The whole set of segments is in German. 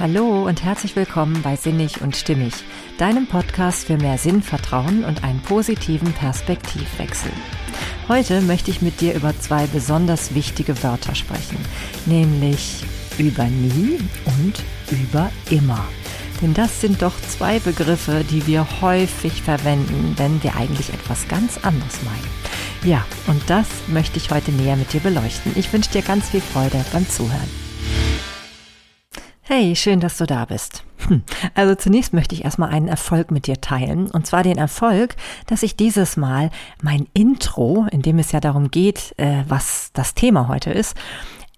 Hallo und herzlich willkommen bei Sinnig und Stimmig, deinem Podcast für mehr Sinn, Vertrauen und einen positiven Perspektivwechsel. Heute möchte ich mit dir über zwei besonders wichtige Wörter sprechen, nämlich über nie und über immer. Denn das sind doch zwei Begriffe, die wir häufig verwenden, wenn wir eigentlich etwas ganz anderes meinen. Ja, und das möchte ich heute näher mit dir beleuchten. Ich wünsche dir ganz viel Freude beim Zuhören. Hey, schön, dass du da bist. Hm. Also zunächst möchte ich erstmal einen Erfolg mit dir teilen. Und zwar den Erfolg, dass ich dieses Mal mein Intro, in dem es ja darum geht, äh, was das Thema heute ist,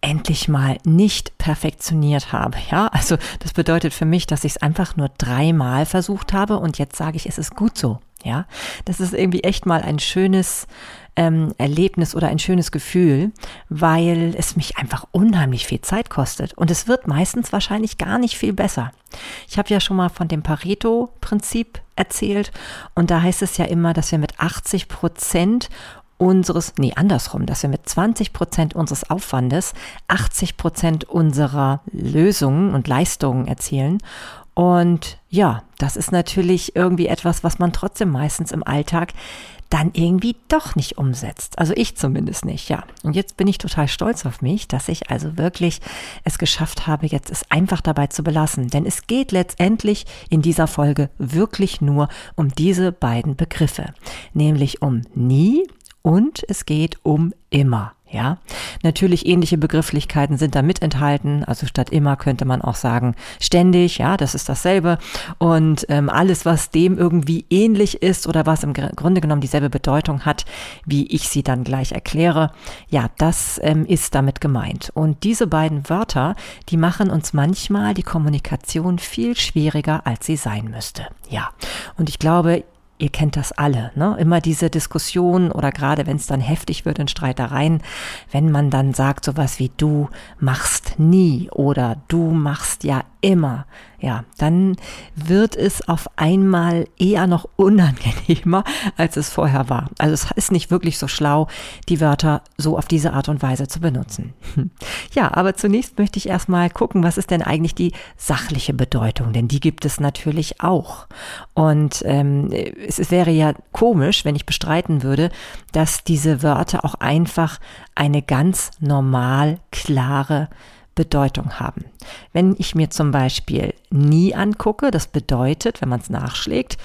endlich mal nicht perfektioniert habe. Ja, also das bedeutet für mich, dass ich es einfach nur dreimal versucht habe und jetzt sage ich, es ist gut so. Ja, das ist irgendwie echt mal ein schönes ähm, Erlebnis oder ein schönes Gefühl, weil es mich einfach unheimlich viel Zeit kostet. Und es wird meistens wahrscheinlich gar nicht viel besser. Ich habe ja schon mal von dem Pareto-Prinzip erzählt und da heißt es ja immer, dass wir mit 80 Prozent unseres, nee, andersrum, dass wir mit 20 Prozent unseres Aufwandes 80 Prozent unserer Lösungen und Leistungen erzielen. Und ja, das ist natürlich irgendwie etwas, was man trotzdem meistens im Alltag dann irgendwie doch nicht umsetzt. Also ich zumindest nicht, ja. Und jetzt bin ich total stolz auf mich, dass ich also wirklich es geschafft habe, jetzt es einfach dabei zu belassen. Denn es geht letztendlich in dieser Folge wirklich nur um diese beiden Begriffe. Nämlich um nie und es geht um immer. Ja, natürlich ähnliche Begrifflichkeiten sind da mit enthalten. Also statt immer könnte man auch sagen ständig. Ja, das ist dasselbe. Und ähm, alles, was dem irgendwie ähnlich ist oder was im Grunde genommen dieselbe Bedeutung hat, wie ich sie dann gleich erkläre, ja, das ähm, ist damit gemeint. Und diese beiden Wörter, die machen uns manchmal die Kommunikation viel schwieriger, als sie sein müsste. Ja, und ich glaube, ihr kennt das alle, ne? Immer diese Diskussion oder gerade wenn es dann heftig wird in Streitereien, wenn man dann sagt sowas wie du machst nie oder du machst ja immer, ja, dann wird es auf einmal eher noch unangenehmer, als es vorher war. Also es ist nicht wirklich so schlau, die Wörter so auf diese Art und Weise zu benutzen. Ja, aber zunächst möchte ich erstmal gucken, was ist denn eigentlich die sachliche Bedeutung, denn die gibt es natürlich auch. Und ähm, es wäre ja komisch, wenn ich bestreiten würde, dass diese Wörter auch einfach eine ganz normal klare Bedeutung haben. Wenn ich mir zum Beispiel nie angucke, das bedeutet, wenn man es nachschlägt,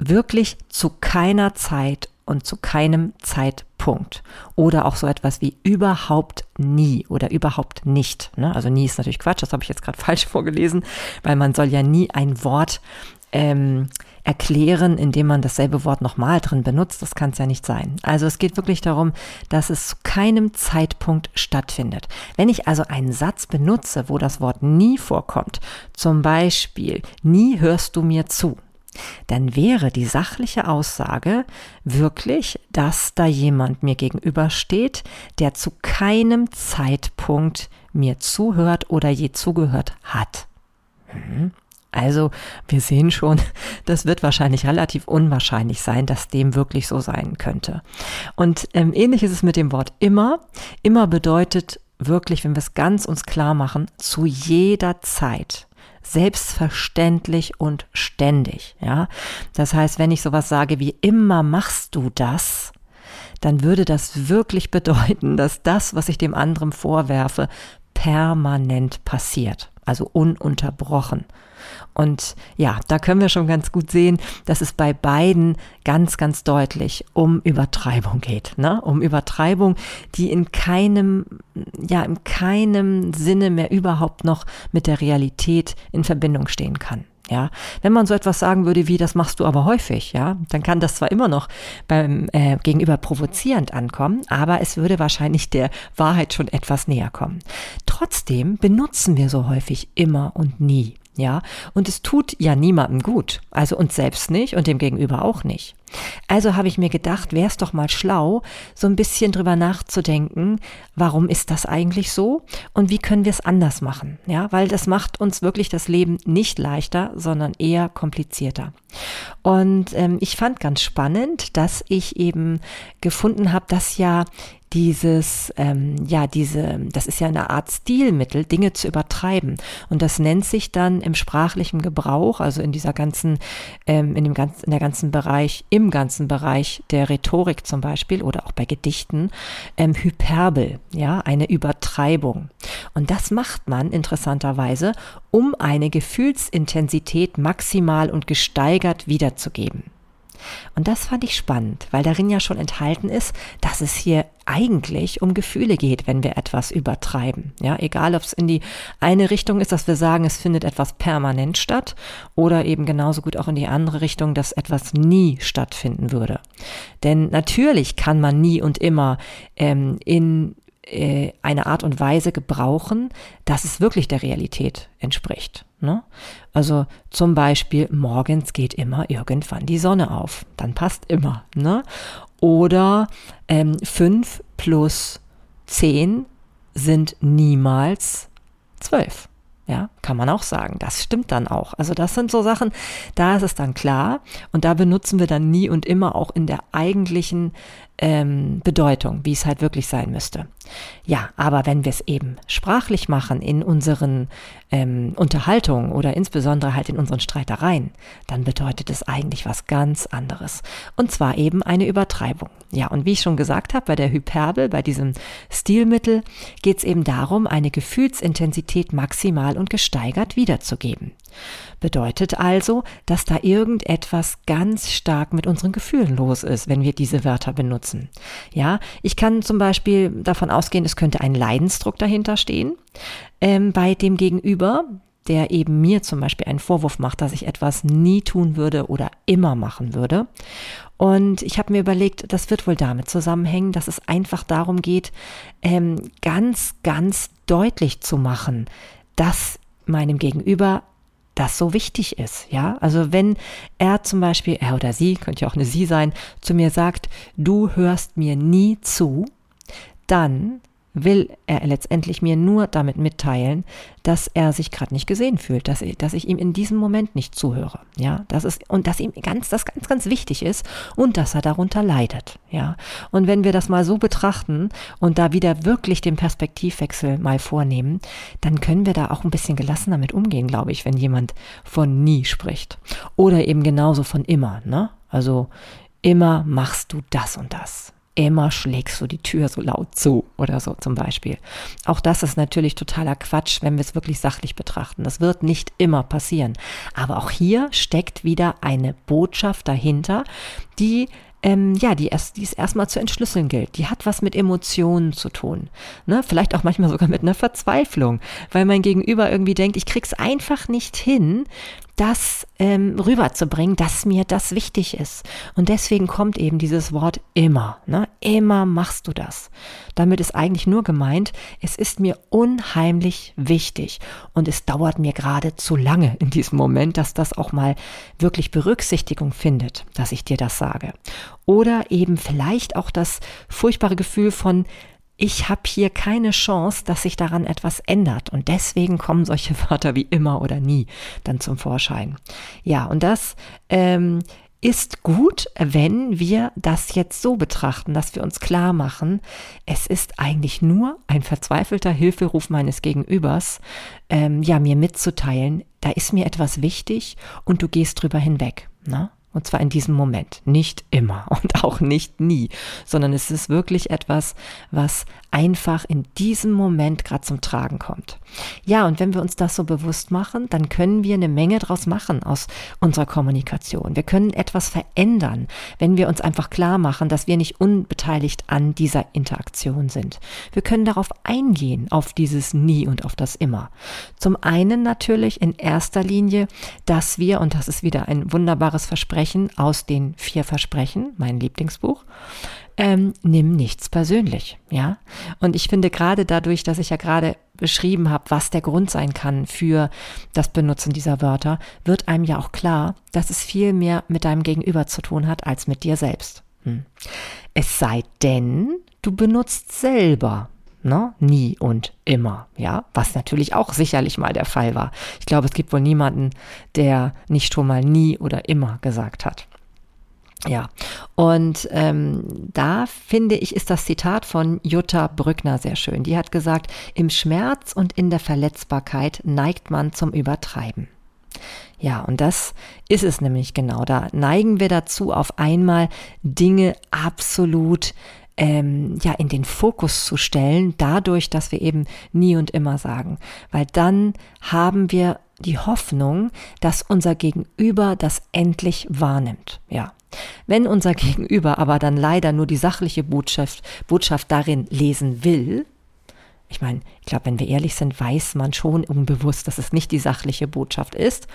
wirklich zu keiner Zeit und zu keinem Zeitpunkt. Oder auch so etwas wie überhaupt nie oder überhaupt nicht. Ne? Also nie ist natürlich Quatsch, das habe ich jetzt gerade falsch vorgelesen, weil man soll ja nie ein Wort ähm, erklären, indem man dasselbe Wort nochmal drin benutzt. Das kann es ja nicht sein. Also es geht wirklich darum, dass es zu keinem Zeitpunkt stattfindet. Wenn ich also einen Satz benutze, wo das Wort nie vorkommt, zum Beispiel, nie hörst du mir zu, dann wäre die sachliche Aussage wirklich, dass da jemand mir gegenübersteht, der zu keinem Zeitpunkt mir zuhört oder je zugehört hat. Mhm. Also wir sehen schon, das wird wahrscheinlich relativ unwahrscheinlich sein, dass dem wirklich so sein könnte. Und ähm, ähnlich ist es mit dem Wort immer. Immer bedeutet wirklich, wenn wir es ganz uns klar machen, zu jeder Zeit selbstverständlich und ständig, ja. Das heißt, wenn ich sowas sage wie immer machst du das, dann würde das wirklich bedeuten, dass das, was ich dem anderen vorwerfe, permanent passiert, also ununterbrochen. Und ja, da können wir schon ganz gut sehen, dass es bei beiden ganz, ganz deutlich um Übertreibung geht, ne? Um Übertreibung, die in keinem, ja, in keinem Sinne mehr überhaupt noch mit der Realität in Verbindung stehen kann. Ja, wenn man so etwas sagen würde wie, das machst du aber häufig, ja, dann kann das zwar immer noch beim äh, Gegenüber provozierend ankommen, aber es würde wahrscheinlich der Wahrheit schon etwas näher kommen. Trotzdem benutzen wir so häufig immer und nie. Ja, und es tut ja niemandem gut, also uns selbst nicht und dem Gegenüber auch nicht. Also habe ich mir gedacht, wäre es doch mal schlau, so ein bisschen drüber nachzudenken, warum ist das eigentlich so und wie können wir es anders machen? Ja, weil das macht uns wirklich das Leben nicht leichter, sondern eher komplizierter. Und ähm, ich fand ganz spannend, dass ich eben gefunden habe, dass ja dieses, ähm, ja, diese, das ist ja eine Art Stilmittel, Dinge zu übertreiben. Und das nennt sich dann im sprachlichen Gebrauch, also in dieser ganzen, ähm, in dem ganzen, in der ganzen Bereich, im ganzen Bereich der Rhetorik zum Beispiel oder auch bei Gedichten, ähm, Hyperbel, ja, eine Übertreibung. Und das macht man interessanterweise, um eine Gefühlsintensität maximal und gesteigert wiederzugeben. Und das fand ich spannend, weil darin ja schon enthalten ist, dass es hier eigentlich um Gefühle geht, wenn wir etwas übertreiben. Ja, egal ob es in die eine Richtung ist, dass wir sagen, es findet etwas permanent statt oder eben genauso gut auch in die andere Richtung, dass etwas nie stattfinden würde. Denn natürlich kann man nie und immer ähm, in äh, eine Art und Weise gebrauchen, dass es wirklich der Realität entspricht. Ne? Also zum Beispiel, morgens geht immer irgendwann die Sonne auf. Dann passt immer. Ne? Oder ähm, 5 plus 10 sind niemals 12. Ja, kann man auch sagen. Das stimmt dann auch. Also das sind so Sachen, da ist es dann klar und da benutzen wir dann nie und immer auch in der eigentlichen ähm, Bedeutung, wie es halt wirklich sein müsste. Ja, aber wenn wir es eben sprachlich machen in unseren ähm, Unterhaltungen oder insbesondere halt in unseren Streitereien, dann bedeutet es eigentlich was ganz anderes. Und zwar eben eine Übertreibung. Ja, und wie ich schon gesagt habe, bei der Hyperbel, bei diesem Stilmittel, geht es eben darum, eine Gefühlsintensität maximal und gesteigert wiederzugeben. Bedeutet also, dass da irgendetwas ganz stark mit unseren Gefühlen los ist, wenn wir diese Wörter benutzen. Ja, ich kann zum Beispiel davon ausgehen, es könnte ein Leidensdruck dahinter stehen ähm, bei dem Gegenüber, der eben mir zum Beispiel einen Vorwurf macht, dass ich etwas nie tun würde oder immer machen würde. Und ich habe mir überlegt, das wird wohl damit zusammenhängen, dass es einfach darum geht, ähm, ganz, ganz deutlich zu machen, dass meinem Gegenüber das so wichtig ist, ja. Also wenn er zum Beispiel, er oder sie, könnte ja auch eine sie sein, zu mir sagt, du hörst mir nie zu, dann will er letztendlich mir nur damit mitteilen, dass er sich gerade nicht gesehen fühlt, dass ich, dass ich ihm in diesem Moment nicht zuhöre. Ja, das ist, und dass ihm ganz, das ganz, ganz wichtig ist und dass er darunter leidet. Ja, und wenn wir das mal so betrachten und da wieder wirklich den Perspektivwechsel mal vornehmen, dann können wir da auch ein bisschen gelassener mit umgehen, glaube ich, wenn jemand von nie spricht. Oder eben genauso von immer, ne? Also, immer machst du das und das immer schlägst du die Tür so laut zu oder so zum Beispiel. Auch das ist natürlich totaler Quatsch, wenn wir es wirklich sachlich betrachten. Das wird nicht immer passieren. Aber auch hier steckt wieder eine Botschaft dahinter, die ähm, ja, die, erst, die es erstmal zu entschlüsseln gilt. Die hat was mit Emotionen zu tun. Ne? Vielleicht auch manchmal sogar mit einer Verzweiflung, weil mein Gegenüber irgendwie denkt, ich krieg's einfach nicht hin, das ähm, rüberzubringen, dass mir das wichtig ist. Und deswegen kommt eben dieses Wort immer. Ne? Immer machst du das. Damit ist eigentlich nur gemeint, es ist mir unheimlich wichtig und es dauert mir gerade zu lange in diesem Moment, dass das auch mal wirklich Berücksichtigung findet, dass ich dir das sage. Oder eben vielleicht auch das furchtbare Gefühl von, ich habe hier keine Chance, dass sich daran etwas ändert. Und deswegen kommen solche Wörter wie immer oder nie dann zum Vorschein. Ja, und das ähm, ist gut, wenn wir das jetzt so betrachten, dass wir uns klar machen, es ist eigentlich nur ein verzweifelter Hilferuf meines Gegenübers, ähm, ja, mir mitzuteilen, da ist mir etwas wichtig und du gehst drüber hinweg. Ne? Und zwar in diesem Moment, nicht immer und auch nicht nie, sondern es ist wirklich etwas, was einfach in diesem Moment gerade zum Tragen kommt. Ja, und wenn wir uns das so bewusst machen, dann können wir eine Menge draus machen aus unserer Kommunikation. Wir können etwas verändern, wenn wir uns einfach klar machen, dass wir nicht unbeteiligt an dieser Interaktion sind. Wir können darauf eingehen, auf dieses Nie und auf das Immer. Zum einen natürlich in erster Linie, dass wir, und das ist wieder ein wunderbares Versprechen aus den vier Versprechen, mein Lieblingsbuch, ähm, nimm nichts persönlich, ja. Und ich finde gerade dadurch, dass ich ja gerade beschrieben habe, was der Grund sein kann für das Benutzen dieser Wörter, wird einem ja auch klar, dass es viel mehr mit deinem Gegenüber zu tun hat als mit dir selbst. Hm. Es sei denn, du benutzt selber Ne? Nie und immer, ja, was natürlich auch sicherlich mal der Fall war. Ich glaube, es gibt wohl niemanden, der nicht schon mal nie oder immer gesagt hat. Ja, und ähm, da finde ich, ist das Zitat von Jutta Brückner sehr schön. Die hat gesagt, im Schmerz und in der Verletzbarkeit neigt man zum Übertreiben. Ja, und das ist es nämlich genau. Da neigen wir dazu, auf einmal Dinge absolut ähm, ja in den Fokus zu stellen, dadurch, dass wir eben nie und immer sagen, weil dann haben wir die Hoffnung, dass unser Gegenüber das endlich wahrnimmt. Ja. Wenn unser Gegenüber aber dann leider nur die sachliche Botschaft, Botschaft darin lesen will, ich meine, ich glaube, wenn wir ehrlich sind, weiß man schon unbewusst, dass es nicht die sachliche Botschaft ist.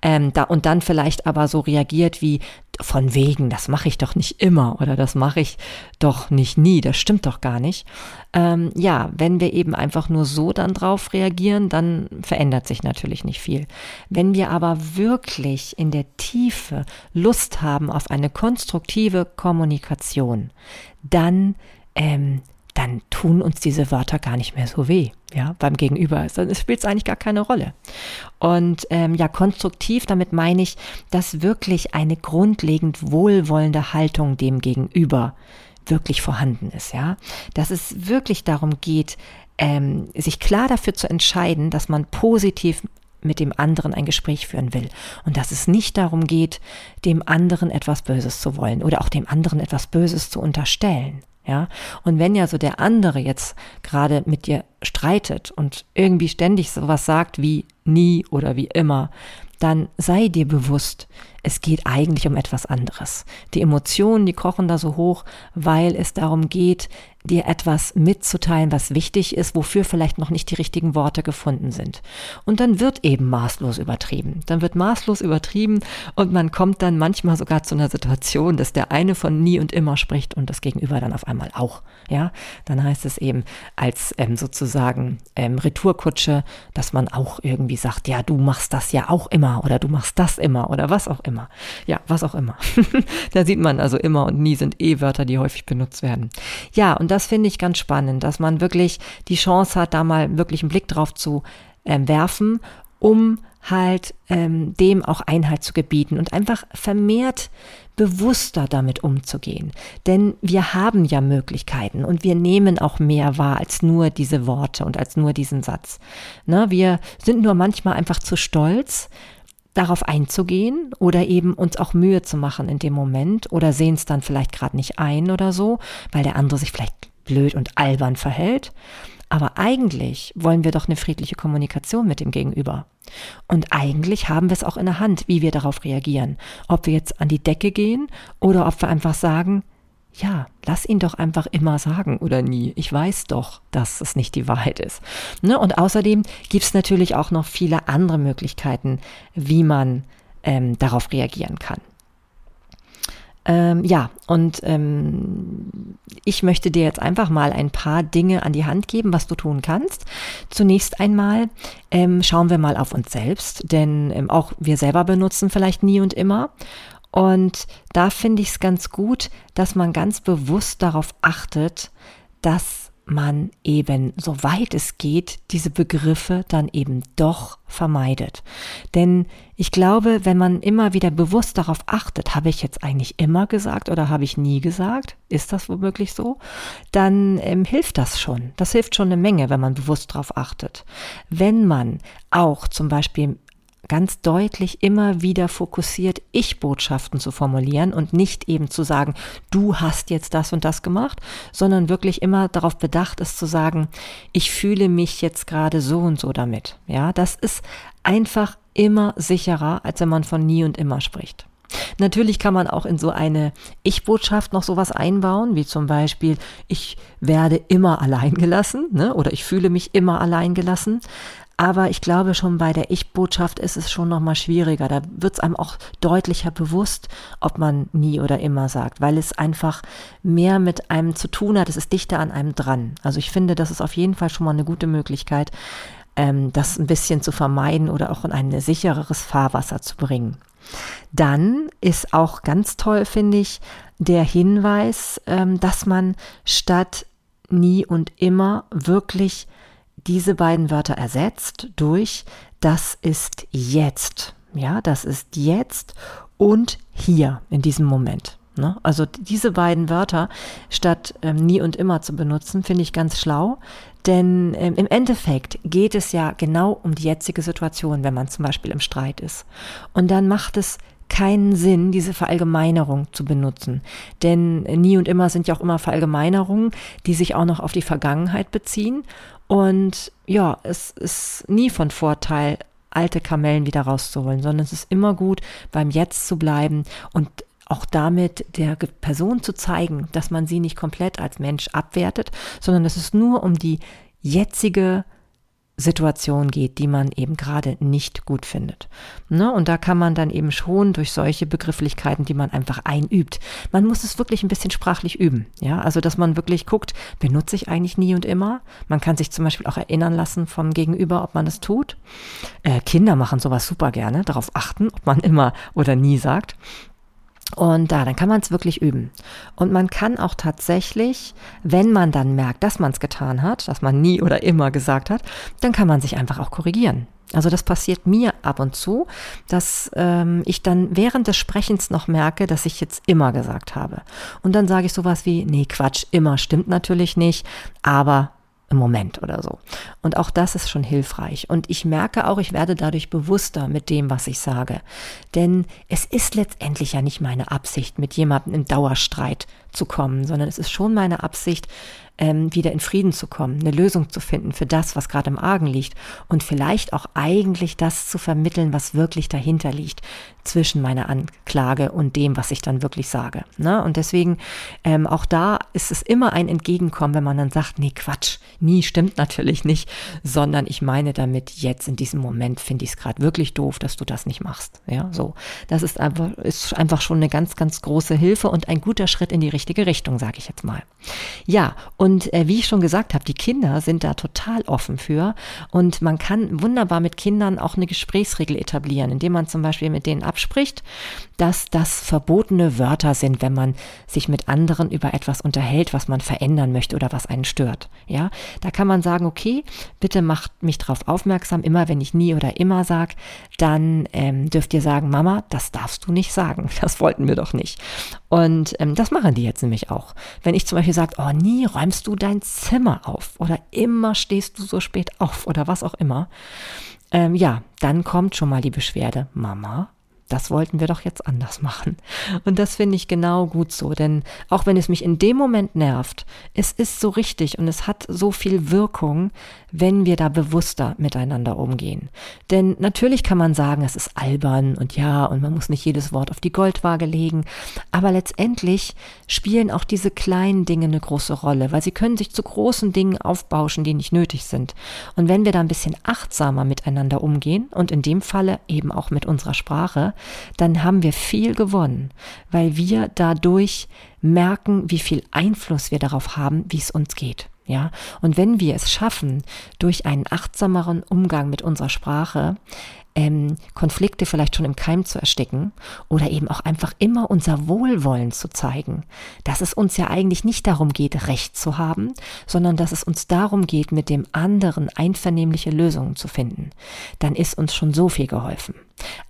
Ähm, da, und dann vielleicht aber so reagiert wie von wegen, das mache ich doch nicht immer oder das mache ich doch nicht nie, das stimmt doch gar nicht. Ähm, ja, wenn wir eben einfach nur so dann drauf reagieren, dann verändert sich natürlich nicht viel. Wenn wir aber wirklich in der Tiefe Lust haben auf eine konstruktive Kommunikation, dann ähm, dann tun uns diese Wörter gar nicht mehr so weh, ja, beim Gegenüber. Dann spielt es eigentlich gar keine Rolle. Und ähm, ja, konstruktiv, damit meine ich, dass wirklich eine grundlegend wohlwollende Haltung dem Gegenüber wirklich vorhanden ist, ja. Dass es wirklich darum geht, ähm, sich klar dafür zu entscheiden, dass man positiv mit dem anderen ein Gespräch führen will und dass es nicht darum geht, dem anderen etwas Böses zu wollen oder auch dem anderen etwas Böses zu unterstellen. Ja, und wenn ja so der andere jetzt gerade mit dir streitet und irgendwie ständig sowas sagt wie nie oder wie immer, dann sei dir bewusst, es geht eigentlich um etwas anderes. Die Emotionen, die kochen da so hoch, weil es darum geht, dir etwas mitzuteilen, was wichtig ist, wofür vielleicht noch nicht die richtigen Worte gefunden sind. Und dann wird eben maßlos übertrieben. Dann wird maßlos übertrieben und man kommt dann manchmal sogar zu einer Situation, dass der eine von nie und immer spricht und das Gegenüber dann auf einmal auch. Ja, dann heißt es eben als ähm, sozusagen ähm, Retourkutsche, dass man auch irgendwie sagt, ja, du machst das ja auch immer oder du machst das immer oder was auch immer. Ja, was auch immer. da sieht man also immer und nie sind eh Wörter, die häufig benutzt werden. Ja, und das finde ich ganz spannend, dass man wirklich die Chance hat, da mal wirklich einen Blick drauf zu ähm, werfen, um halt ähm, dem auch Einhalt zu gebieten und einfach vermehrt bewusster damit umzugehen. Denn wir haben ja Möglichkeiten und wir nehmen auch mehr wahr als nur diese Worte und als nur diesen Satz. Ne, wir sind nur manchmal einfach zu stolz, darauf einzugehen oder eben uns auch Mühe zu machen in dem Moment oder sehen es dann vielleicht gerade nicht ein oder so, weil der andere sich vielleicht blöd und albern verhält. Aber eigentlich wollen wir doch eine friedliche Kommunikation mit dem Gegenüber. Und eigentlich haben wir es auch in der Hand, wie wir darauf reagieren. Ob wir jetzt an die Decke gehen oder ob wir einfach sagen, ja, lass ihn doch einfach immer sagen oder nie. Ich weiß doch, dass es nicht die Wahrheit ist. Ne? Und außerdem gibt es natürlich auch noch viele andere Möglichkeiten, wie man ähm, darauf reagieren kann. Ähm, ja, und ähm, ich möchte dir jetzt einfach mal ein paar Dinge an die Hand geben, was du tun kannst. Zunächst einmal ähm, schauen wir mal auf uns selbst, denn ähm, auch wir selber benutzen vielleicht nie und immer. Und da finde ich es ganz gut, dass man ganz bewusst darauf achtet, dass man eben, soweit es geht, diese Begriffe dann eben doch vermeidet. Denn ich glaube, wenn man immer wieder bewusst darauf achtet, habe ich jetzt eigentlich immer gesagt oder habe ich nie gesagt, ist das womöglich so, dann ähm, hilft das schon. Das hilft schon eine Menge, wenn man bewusst darauf achtet. Wenn man auch zum Beispiel ganz deutlich immer wieder fokussiert, Ich-Botschaften zu formulieren und nicht eben zu sagen, du hast jetzt das und das gemacht, sondern wirklich immer darauf bedacht ist zu sagen, ich fühle mich jetzt gerade so und so damit. Ja, das ist einfach immer sicherer, als wenn man von nie und immer spricht. Natürlich kann man auch in so eine Ich-Botschaft noch sowas einbauen, wie zum Beispiel, ich werde immer allein gelassen, ne? oder ich fühle mich immer allein gelassen. Aber ich glaube schon bei der Ich-Botschaft ist es schon nochmal schwieriger. Da wird es einem auch deutlicher bewusst, ob man nie oder immer sagt, weil es einfach mehr mit einem zu tun hat. Es ist dichter an einem dran. Also ich finde, das ist auf jeden Fall schon mal eine gute Möglichkeit, ähm, das ein bisschen zu vermeiden oder auch in ein sichereres Fahrwasser zu bringen. Dann ist auch ganz toll, finde ich, der Hinweis, ähm, dass man statt nie und immer wirklich diese beiden Wörter ersetzt durch das ist jetzt. Ja, das ist jetzt und hier in diesem Moment. Ne? Also diese beiden Wörter statt ähm, nie und immer zu benutzen, finde ich ganz schlau. Denn ähm, im Endeffekt geht es ja genau um die jetzige Situation, wenn man zum Beispiel im Streit ist. Und dann macht es keinen Sinn, diese Verallgemeinerung zu benutzen. Denn nie und immer sind ja auch immer Verallgemeinerungen, die sich auch noch auf die Vergangenheit beziehen. Und ja, es ist nie von Vorteil, alte Kamellen wieder rauszuholen, sondern es ist immer gut, beim Jetzt zu bleiben und auch damit der Person zu zeigen, dass man sie nicht komplett als Mensch abwertet, sondern dass es nur um die jetzige Situation geht, die man eben gerade nicht gut findet. Ne? Und da kann man dann eben schon durch solche Begrifflichkeiten, die man einfach einübt. Man muss es wirklich ein bisschen sprachlich üben. Ja, also dass man wirklich guckt, benutze ich eigentlich nie und immer? Man kann sich zum Beispiel auch erinnern lassen vom Gegenüber, ob man es tut. Äh, Kinder machen sowas super gerne, darauf achten, ob man immer oder nie sagt. Und da, dann kann man es wirklich üben. Und man kann auch tatsächlich, wenn man dann merkt, dass man es getan hat, dass man nie oder immer gesagt hat, dann kann man sich einfach auch korrigieren. Also das passiert mir ab und zu, dass ähm, ich dann während des Sprechens noch merke, dass ich jetzt immer gesagt habe. Und dann sage ich sowas wie, nee, Quatsch, immer stimmt natürlich nicht, aber im Moment oder so. Und auch das ist schon hilfreich. Und ich merke auch, ich werde dadurch bewusster mit dem, was ich sage. Denn es ist letztendlich ja nicht meine Absicht, mit jemandem im Dauerstreit zu kommen, sondern es ist schon meine Absicht, ähm, wieder in Frieden zu kommen, eine Lösung zu finden für das, was gerade im Argen liegt und vielleicht auch eigentlich das zu vermitteln, was wirklich dahinter liegt zwischen meiner Anklage und dem, was ich dann wirklich sage. Ne? Und deswegen ähm, auch da ist es immer ein Entgegenkommen, wenn man dann sagt, nee, Quatsch, nie stimmt natürlich nicht, sondern ich meine damit jetzt in diesem Moment finde ich es gerade wirklich doof, dass du das nicht machst. Ja, so. Das ist einfach, ist einfach schon eine ganz, ganz große Hilfe und ein guter Schritt in die richtige Richtung, sage ich jetzt mal. Ja, und äh, wie ich schon gesagt habe, die Kinder sind da total offen für und man kann wunderbar mit Kindern auch eine Gesprächsregel etablieren, indem man zum Beispiel mit denen abspricht, dass das verbotene Wörter sind, wenn man sich mit anderen über etwas unterhält, was man verändern möchte oder was einen stört. Ja, da kann man sagen, okay, bitte macht mich darauf aufmerksam, immer wenn ich nie oder immer sage, dann ähm, dürft ihr sagen, Mama, das darfst du nicht sagen, das wollten wir doch nicht. Und ähm, das machen die jetzt nämlich auch. Wenn ich zum Beispiel sage, oh, nie räumst du dein Zimmer auf oder immer stehst du so spät auf oder was auch immer, ähm, ja, dann kommt schon mal die Beschwerde, Mama, das wollten wir doch jetzt anders machen. Und das finde ich genau gut so, denn auch wenn es mich in dem Moment nervt, es ist so richtig und es hat so viel Wirkung, wenn wir da bewusster miteinander umgehen. Denn natürlich kann man sagen, es ist albern und ja, und man muss nicht jedes Wort auf die Goldwaage legen, aber letztendlich spielen auch diese kleinen Dinge eine große Rolle, weil sie können sich zu großen Dingen aufbauschen, die nicht nötig sind. Und wenn wir da ein bisschen achtsamer miteinander umgehen und in dem Falle eben auch mit unserer Sprache, dann haben wir viel gewonnen, weil wir dadurch merken, wie viel Einfluss wir darauf haben, wie es uns geht. Ja, und wenn wir es schaffen, durch einen achtsameren Umgang mit unserer Sprache ähm, Konflikte vielleicht schon im Keim zu ersticken oder eben auch einfach immer unser Wohlwollen zu zeigen, dass es uns ja eigentlich nicht darum geht, Recht zu haben, sondern dass es uns darum geht, mit dem anderen einvernehmliche Lösungen zu finden, dann ist uns schon so viel geholfen.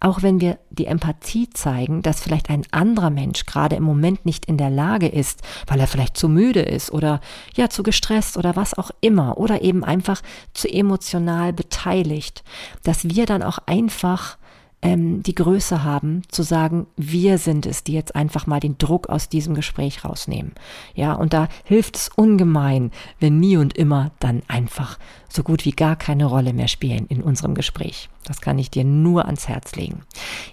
Auch wenn wir die Empathie zeigen, dass vielleicht ein anderer Mensch gerade im Moment nicht in der Lage ist, weil er vielleicht zu müde ist oder ja zu gestresst oder was auch immer oder eben einfach zu emotional beteiligt, dass wir dann auch einfach ähm, die Größe haben, zu sagen, wir sind es, die jetzt einfach mal den Druck aus diesem Gespräch rausnehmen. Ja, und da hilft es ungemein, wenn nie und immer dann einfach so gut wie gar keine Rolle mehr spielen in unserem Gespräch. Das kann ich dir nur ans Herz legen.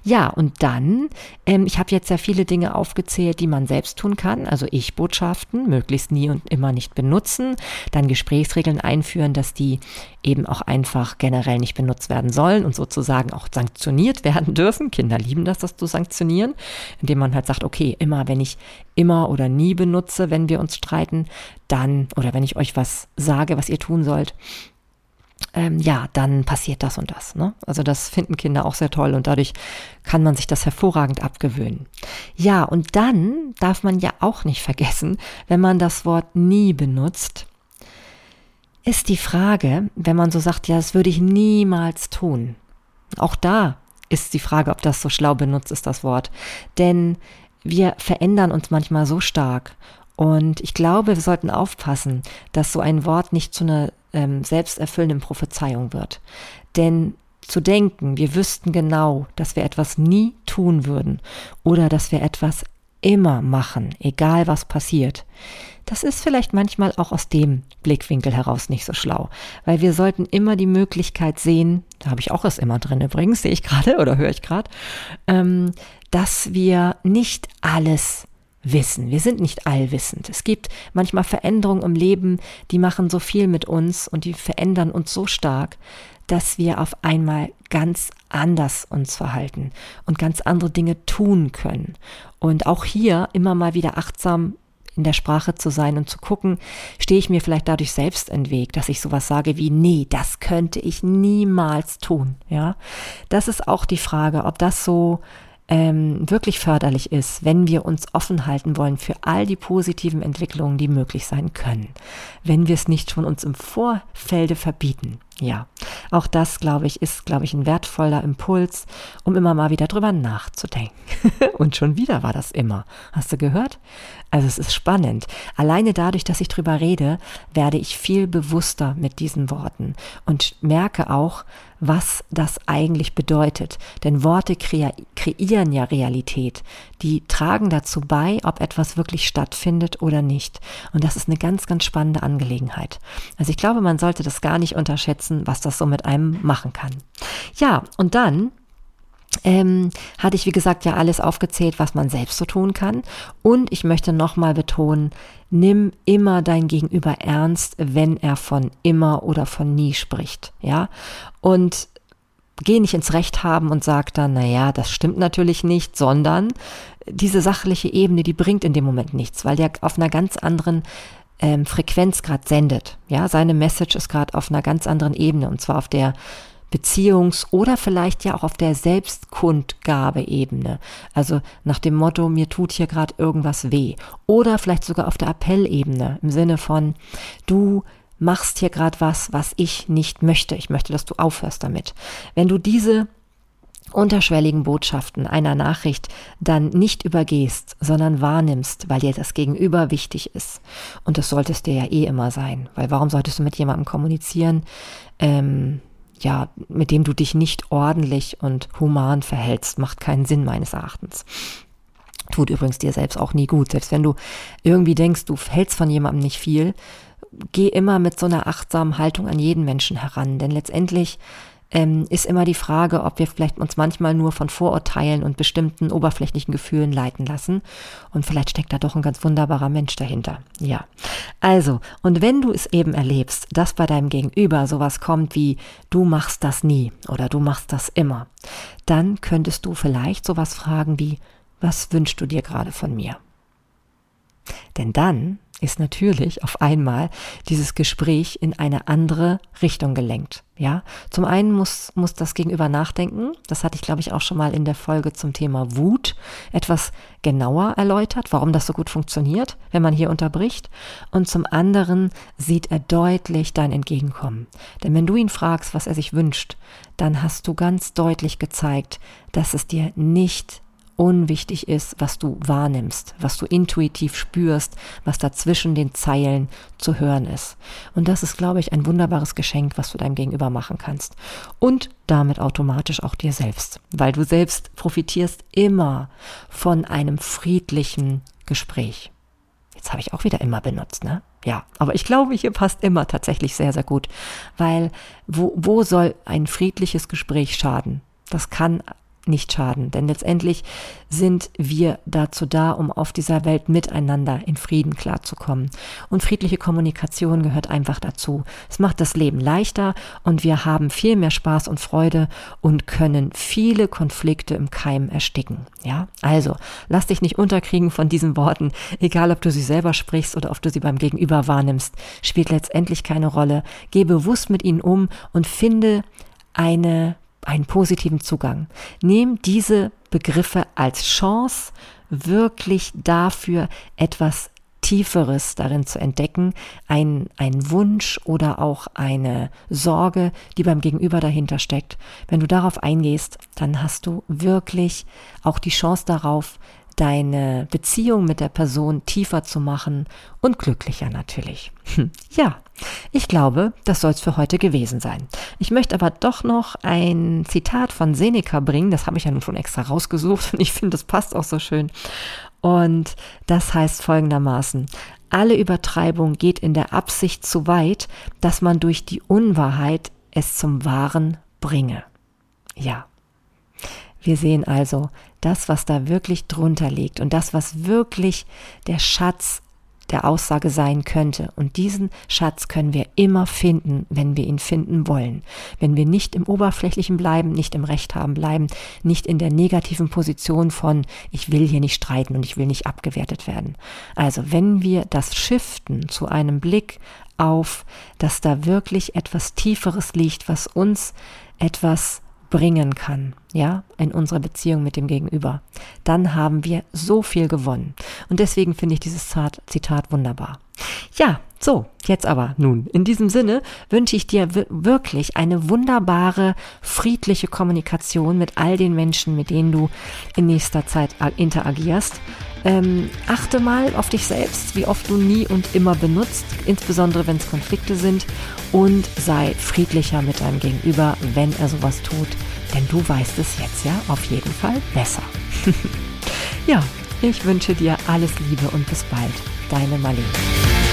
Ja, und dann, ähm, ich habe jetzt ja viele Dinge aufgezählt, die man selbst tun kann. Also Ich-Botschaften möglichst nie und immer nicht benutzen. Dann Gesprächsregeln einführen, dass die eben auch einfach generell nicht benutzt werden sollen und sozusagen auch sanktioniert werden dürfen. Kinder lieben das, das zu sanktionieren, indem man halt sagt, okay, immer wenn ich immer oder nie benutze, wenn wir uns streiten, dann, oder wenn ich euch was sage, was ihr tun sollt, ähm, ja, dann passiert das und das. Ne? Also das finden Kinder auch sehr toll und dadurch kann man sich das hervorragend abgewöhnen. Ja, und dann darf man ja auch nicht vergessen, wenn man das Wort nie benutzt, ist die Frage, wenn man so sagt, ja, das würde ich niemals tun. Auch da ist die Frage, ob das so schlau benutzt ist, das Wort. Denn wir verändern uns manchmal so stark. Und ich glaube, wir sollten aufpassen, dass so ein Wort nicht zu einer ähm, selbsterfüllenden Prophezeiung wird. Denn zu denken, wir wüssten genau, dass wir etwas nie tun würden oder dass wir etwas immer machen, egal was passiert, das ist vielleicht manchmal auch aus dem Blickwinkel heraus nicht so schlau, weil wir sollten immer die Möglichkeit sehen, da habe ich auch es immer drin übrigens, sehe ich gerade oder höre ich gerade, ähm, dass wir nicht alles wissen. Wir sind nicht allwissend. Es gibt manchmal Veränderungen im Leben, die machen so viel mit uns und die verändern uns so stark, dass wir auf einmal ganz anders uns verhalten und ganz andere Dinge tun können. Und auch hier immer mal wieder achtsam in der Sprache zu sein und zu gucken, stehe ich mir vielleicht dadurch selbst in Weg, dass ich sowas sage wie, nee, das könnte ich niemals tun, ja. Das ist auch die Frage, ob das so ähm, wirklich förderlich ist, wenn wir uns offen halten wollen für all die positiven Entwicklungen, die möglich sein können. Wenn wir es nicht schon uns im Vorfelde verbieten. Ja, auch das, glaube ich, ist, glaube ich, ein wertvoller Impuls, um immer mal wieder drüber nachzudenken. Und schon wieder war das immer. Hast du gehört? Also es ist spannend. Alleine dadurch, dass ich drüber rede, werde ich viel bewusster mit diesen Worten und merke auch, was das eigentlich bedeutet. Denn Worte kre kreieren ja Realität. Die tragen dazu bei, ob etwas wirklich stattfindet oder nicht. Und das ist eine ganz, ganz spannende Angelegenheit. Also ich glaube, man sollte das gar nicht unterschätzen wissen, was das so mit einem machen kann. Ja, und dann ähm, hatte ich, wie gesagt, ja alles aufgezählt, was man selbst so tun kann. Und ich möchte nochmal betonen, nimm immer dein Gegenüber ernst, wenn er von immer oder von nie spricht. Ja, und geh nicht ins Recht haben und sag dann, na ja, das stimmt natürlich nicht, sondern diese sachliche Ebene, die bringt in dem Moment nichts, weil der auf einer ganz anderen ähm, Frequenz gerade sendet. Ja, seine Message ist gerade auf einer ganz anderen Ebene und zwar auf der Beziehungs- oder vielleicht ja auch auf der Selbstkundgabe-Ebene. Also nach dem Motto, mir tut hier gerade irgendwas weh. Oder vielleicht sogar auf der Appellebene im Sinne von, du machst hier gerade was, was ich nicht möchte. Ich möchte, dass du aufhörst damit. Wenn du diese unterschwelligen Botschaften einer Nachricht dann nicht übergehst, sondern wahrnimmst, weil dir das Gegenüber wichtig ist. Und das solltest dir ja eh immer sein, weil warum solltest du mit jemandem kommunizieren, ähm, ja, mit dem du dich nicht ordentlich und human verhältst, macht keinen Sinn meines Erachtens. Tut übrigens dir selbst auch nie gut. Selbst wenn du irgendwie denkst, du hältst von jemandem nicht viel, geh immer mit so einer achtsamen Haltung an jeden Menschen heran. Denn letztendlich ähm, ist immer die Frage, ob wir vielleicht uns manchmal nur von Vorurteilen und bestimmten oberflächlichen Gefühlen leiten lassen. Und vielleicht steckt da doch ein ganz wunderbarer Mensch dahinter. Ja. Also, und wenn du es eben erlebst, dass bei deinem Gegenüber sowas kommt wie, du machst das nie oder du machst das immer, dann könntest du vielleicht sowas fragen wie, was wünschst du dir gerade von mir? Denn dann ist natürlich auf einmal dieses Gespräch in eine andere Richtung gelenkt. Ja, zum einen muss, muss das Gegenüber nachdenken. Das hatte ich, glaube ich, auch schon mal in der Folge zum Thema Wut etwas genauer erläutert, warum das so gut funktioniert, wenn man hier unterbricht. Und zum anderen sieht er deutlich dein Entgegenkommen. Denn wenn du ihn fragst, was er sich wünscht, dann hast du ganz deutlich gezeigt, dass es dir nicht unwichtig ist, was du wahrnimmst, was du intuitiv spürst, was da zwischen den Zeilen zu hören ist. Und das ist, glaube ich, ein wunderbares Geschenk, was du deinem Gegenüber machen kannst. Und damit automatisch auch dir selbst, weil du selbst profitierst immer von einem friedlichen Gespräch. Jetzt habe ich auch wieder immer benutzt, ne? Ja, aber ich glaube, hier passt immer tatsächlich sehr, sehr gut, weil wo, wo soll ein friedliches Gespräch schaden? Das kann nicht schaden. Denn letztendlich sind wir dazu da, um auf dieser Welt miteinander in Frieden klarzukommen. Und friedliche Kommunikation gehört einfach dazu. Es macht das Leben leichter und wir haben viel mehr Spaß und Freude und können viele Konflikte im Keim ersticken. Ja, also lass dich nicht unterkriegen von diesen Worten. Egal, ob du sie selber sprichst oder ob du sie beim Gegenüber wahrnimmst, spielt letztendlich keine Rolle. Geh bewusst mit ihnen um und finde eine einen positiven Zugang. Nehm diese Begriffe als Chance, wirklich dafür etwas Tieferes darin zu entdecken, ein, ein Wunsch oder auch eine Sorge, die beim Gegenüber dahinter steckt. Wenn du darauf eingehst, dann hast du wirklich auch die Chance darauf, deine Beziehung mit der Person tiefer zu machen und glücklicher natürlich. Hm, ja, ich glaube, das soll es für heute gewesen sein. Ich möchte aber doch noch ein Zitat von Seneca bringen. Das habe ich ja nun schon extra rausgesucht und ich finde, das passt auch so schön. Und das heißt folgendermaßen, alle Übertreibung geht in der Absicht zu weit, dass man durch die Unwahrheit es zum Wahren bringe. Ja. Wir sehen also das, was da wirklich drunter liegt und das, was wirklich der Schatz der Aussage sein könnte. Und diesen Schatz können wir immer finden, wenn wir ihn finden wollen. Wenn wir nicht im Oberflächlichen bleiben, nicht im Recht haben bleiben, nicht in der negativen Position von, ich will hier nicht streiten und ich will nicht abgewertet werden. Also wenn wir das shiften zu einem Blick auf, dass da wirklich etwas Tieferes liegt, was uns etwas bringen kann, ja, in unserer Beziehung mit dem Gegenüber, dann haben wir so viel gewonnen. Und deswegen finde ich dieses Zitat wunderbar. Ja, so, jetzt aber nun. In diesem Sinne wünsche ich dir wirklich eine wunderbare, friedliche Kommunikation mit all den Menschen, mit denen du in nächster Zeit interagierst. Ähm, achte mal auf dich selbst, wie oft du nie und immer benutzt, insbesondere wenn es Konflikte sind. Und sei friedlicher mit deinem Gegenüber, wenn er sowas tut. Denn du weißt es jetzt ja auf jeden Fall besser. ja, ich wünsche dir alles Liebe und bis bald. Deine Marlene.